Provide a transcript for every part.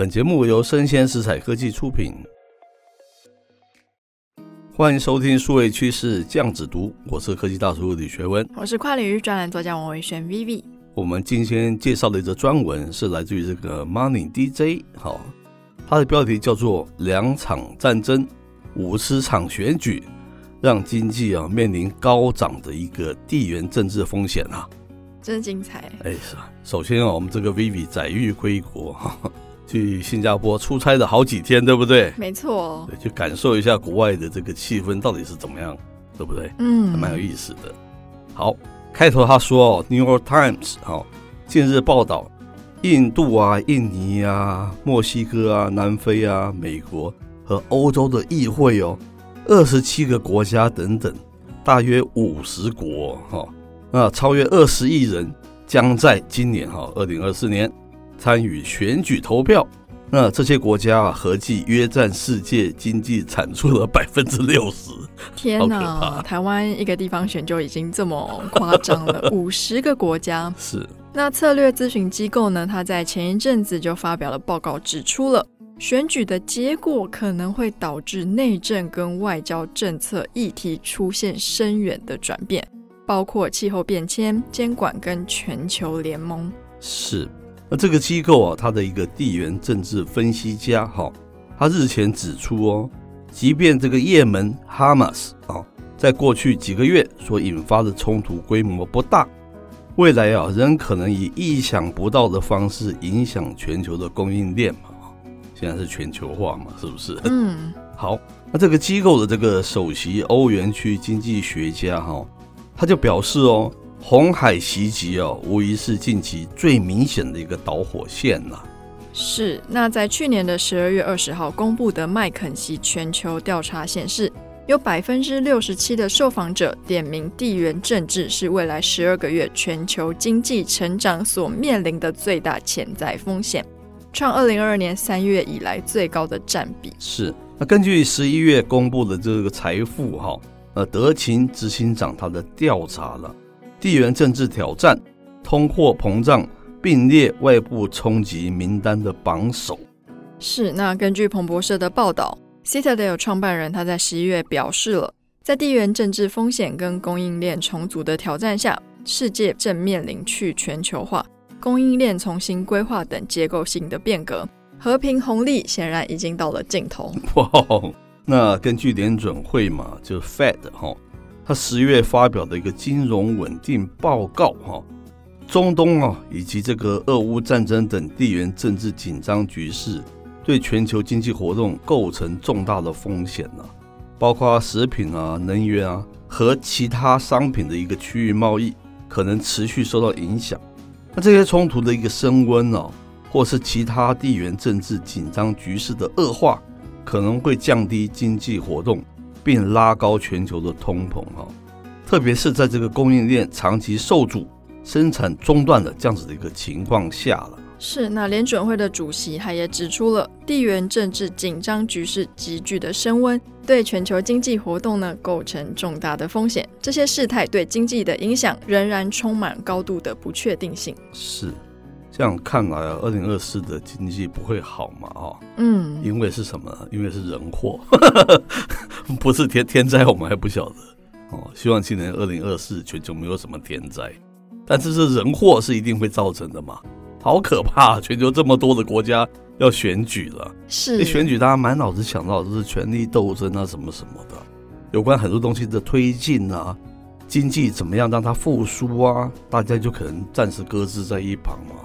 本节目由生鲜食材科技出品，欢迎收听数位趋势酱子读，我是科技大叔李学文，我是跨领域专栏作家王维轩 Vivi。我们今天介绍的一则专文是来自于这个 Money DJ，好，它的标题叫做“两场战争，五十场选举”。让经济啊面临高涨的一个地缘政治风险啊，真精彩！哎，是啊。首先啊，我们这个 Vivi 载誉归国，去新加坡出差了好几天，对不对？没错。对，去感受一下国外的这个气氛到底是怎么样，对不对？嗯，还蛮有意思的。好，开头他说哦，New York Times 哦，近日报道，印度啊、印尼啊、墨西哥啊、南非啊、美国和欧洲的议会哦。二十七个国家等等，大约五十国哈，那超越二十亿人将在今年哈二零二四年参与选举投票。那这些国家啊，合计约占世界经济产出的百分之六十。天哪，台湾一个地方选就已经这么夸张了，五十个国家是。那策略咨询机构呢？他在前一阵子就发表了报告，指出了。选举的结果可能会导致内政跟外交政策议题出现深远的转变，包括气候变迁、监管跟全球联盟。是，那这个机构啊，它的一个地缘政治分析家哈，他日前指出哦，即便这个也门哈马斯啊，在过去几个月所引发的冲突规模不大，未来啊，仍可能以意想不到的方式影响全球的供应链嘛。现在是全球化嘛，是不是？嗯，好，那这个机构的这个首席欧元区经济学家哈，他就表示哦，红海袭击哦，无疑是近期最明显的一个导火线了。是，那在去年的十二月二十号公布的麦肯锡全球调查显示，有百分之六十七的受访者点名地缘政治是未来十二个月全球经济成长所面临的最大潜在风险。创二零二二年三月以来最高的占比。是，那根据十一月公布的这个财富哈，呃，德勤执行长他的调查了，地缘政治挑战、通货膨胀并列外部冲击名单的榜首。是，那根据彭博社的报道，Citadel 创办人他在十一月表示了，在地缘政治风险跟供应链重组的挑战下，世界正面临去全球化。供应链重新规划等结构性的变革，和平红利显然已经到了尽头。哇，那根据联准会嘛，就 Fed 哈，他十月发表的一个金融稳定报告哈，中东啊以及这个俄乌战争等地缘政治紧张局势，对全球经济活动构成重大的风险呢，包括食品啊、能源啊和其他商品的一个区域贸易可能持续受到影响。那这些冲突的一个升温哦，或是其他地缘政治紧张局势的恶化，可能会降低经济活动，并拉高全球的通膨哈。特别是在这个供应链长期受阻、生产中断的这样子的一个情况下了。是，那联准会的主席他也指出了，地缘政治紧张局势急剧的升温，对全球经济活动呢构成重大的风险。这些事态对经济的影响仍然充满高度的不确定性。是，这样看来啊，二零二四的经济不会好嘛？啊，嗯，因为是什么？因为是人祸，不是天天灾，我们还不晓得哦。希望今年二零二四全球没有什么天灾，但是这人祸是一定会造成的嘛。好可怕！全球这么多的国家要选举了，是一选举，大家满脑子想到的是权力斗争啊，什么什么的，有关很多东西的推进啊，经济怎么样让它复苏啊，大家就可能暂时搁置在一旁嘛。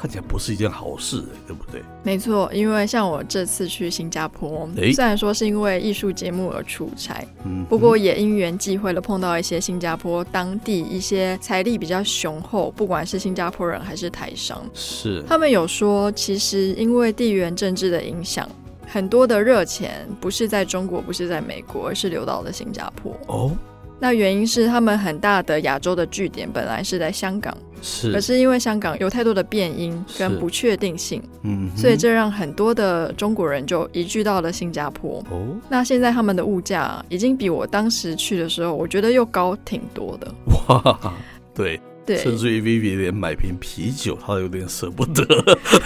看起来不是一件好事，对不对？没错，因为像我这次去新加坡，诶虽然说是因为艺术节目而出差，嗯，不过也因缘际会了碰到一些新加坡当地一些财力比较雄厚，不管是新加坡人还是台商，是他们有说，其实因为地缘政治的影响，很多的热钱不是在中国，不是在美国，而是流到了新加坡。哦，那原因是他们很大的亚洲的据点本来是在香港。是，可是因为香港有太多的变音跟不确定性，嗯，所以这让很多的中国人就移居到了新加坡。哦，那现在他们的物价已经比我当时去的时候，我觉得又高挺多的。哇，对。对，甚至于 Vivi 连买瓶啤酒，他有点舍不得，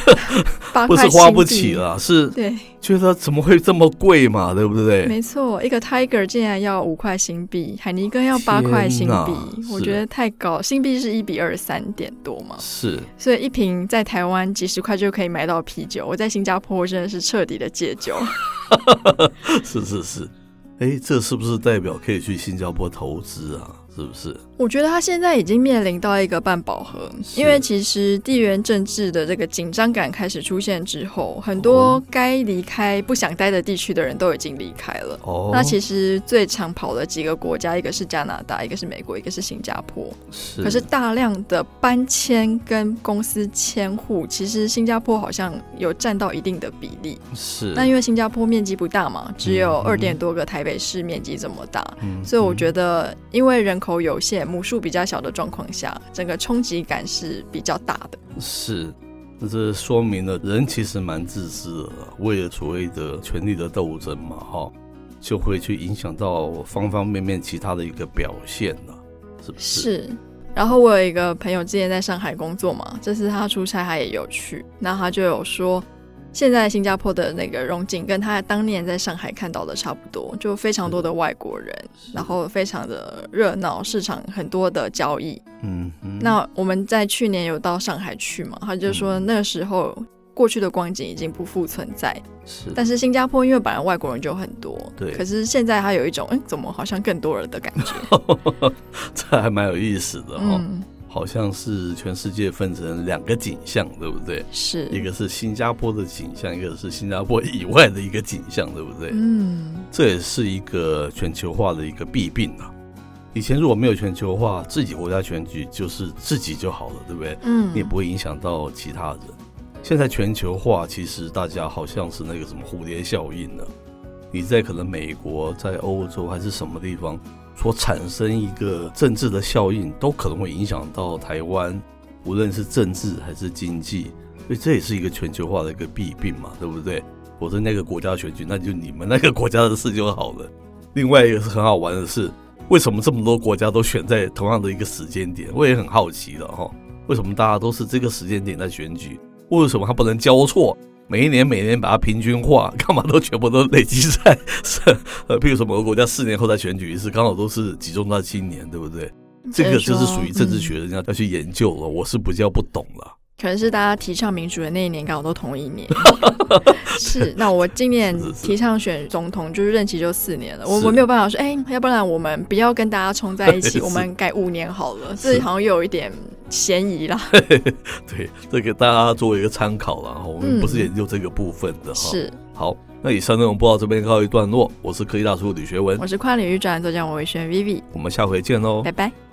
不是花不起了，是对，觉得怎么会这么贵嘛，对不对？没错，一个 Tiger 竟然要五块新币，海尼根要八块新币，我觉得太高。新币是一比二三点多嘛，是，所以一瓶在台湾几十块就可以买到啤酒，我在新加坡真的是彻底的戒酒。是 是是，哎，这是不是代表可以去新加坡投资啊？是不是？我觉得他现在已经面临到一个半饱和，因为其实地缘政治的这个紧张感开始出现之后，很多该离开、不想待的地区的人都已经离开了。哦，那其实最常跑的几个国家，一个是加拿大，一个是美国，一个是新加坡。是。可是大量的搬迁跟公司迁户，其实新加坡好像有占到一定的比例。是。那因为新加坡面积不大嘛，只有二点多个台北市面积这么大，嗯，所以我觉得因为人口有限。母数比较小的状况下，整个冲击感是比较大的。是，这这说明了人其实蛮自私的，为了所谓的权力的斗争嘛，哈，就会去影响到方方面面其他的一个表现了，是不是？是。然后我有一个朋友之前在上海工作嘛，这次他出差他也有去，那他就有说。现在新加坡的那个荣景跟他当年在上海看到的差不多，就非常多的外国人，然后非常的热闹，市场很多的交易。嗯，嗯，那我们在去年有到上海去嘛？他就说那个时候过去的光景已经不复存在。是，但是新加坡因为本来外国人就很多，对，可是现在他有一种，哎，怎么好像更多人的感觉？这还蛮有意思的。嗯好像是全世界分成两个景象，对不对？是一个是新加坡的景象，一个是新加坡以外的一个景象，对不对？嗯，这也是一个全球化的一个弊病啊。以前如果没有全球化，自己国家选举就是自己就好了，对不对？嗯，你也不会影响到其他人。现在全球化，其实大家好像是那个什么蝴蝶效应呢？你在可能美国、在欧洲还是什么地方？所产生一个政治的效应，都可能会影响到台湾，无论是政治还是经济，所以这也是一个全球化的一个弊病嘛，对不对？否则那个国家选举，那就你们那个国家的事就好了。另外一个是很好玩的是，为什么这么多国家都选在同样的一个时间点？我也很好奇了哈，为什么大家都是这个时间点在选举？为什么它不能交错？每一年每年把它平均化，干嘛都全部都累积在是呃，譬如说某个国家四年后再选举一次，刚好都是集中在今年，对不对？这个就是属于政治学，人家要去研究了。我是比较不懂了。可能是大家提倡民主的那一年刚好都同一年。是，那我今年提倡选总统，就是任期就四年了。我我没有办法说，哎，要不然我们不要跟大家冲在一起，我们改五年好了。这好像又有一点。嫌疑啦，对，这个大家作为一个参考了哈。我们不是研究这个部分的哈、嗯。是，好，那以上内容播到这边告一段落。我是科技大叔李学文，我是跨领域专栏作家王维轩 Vivi，我们下回见喽，拜拜。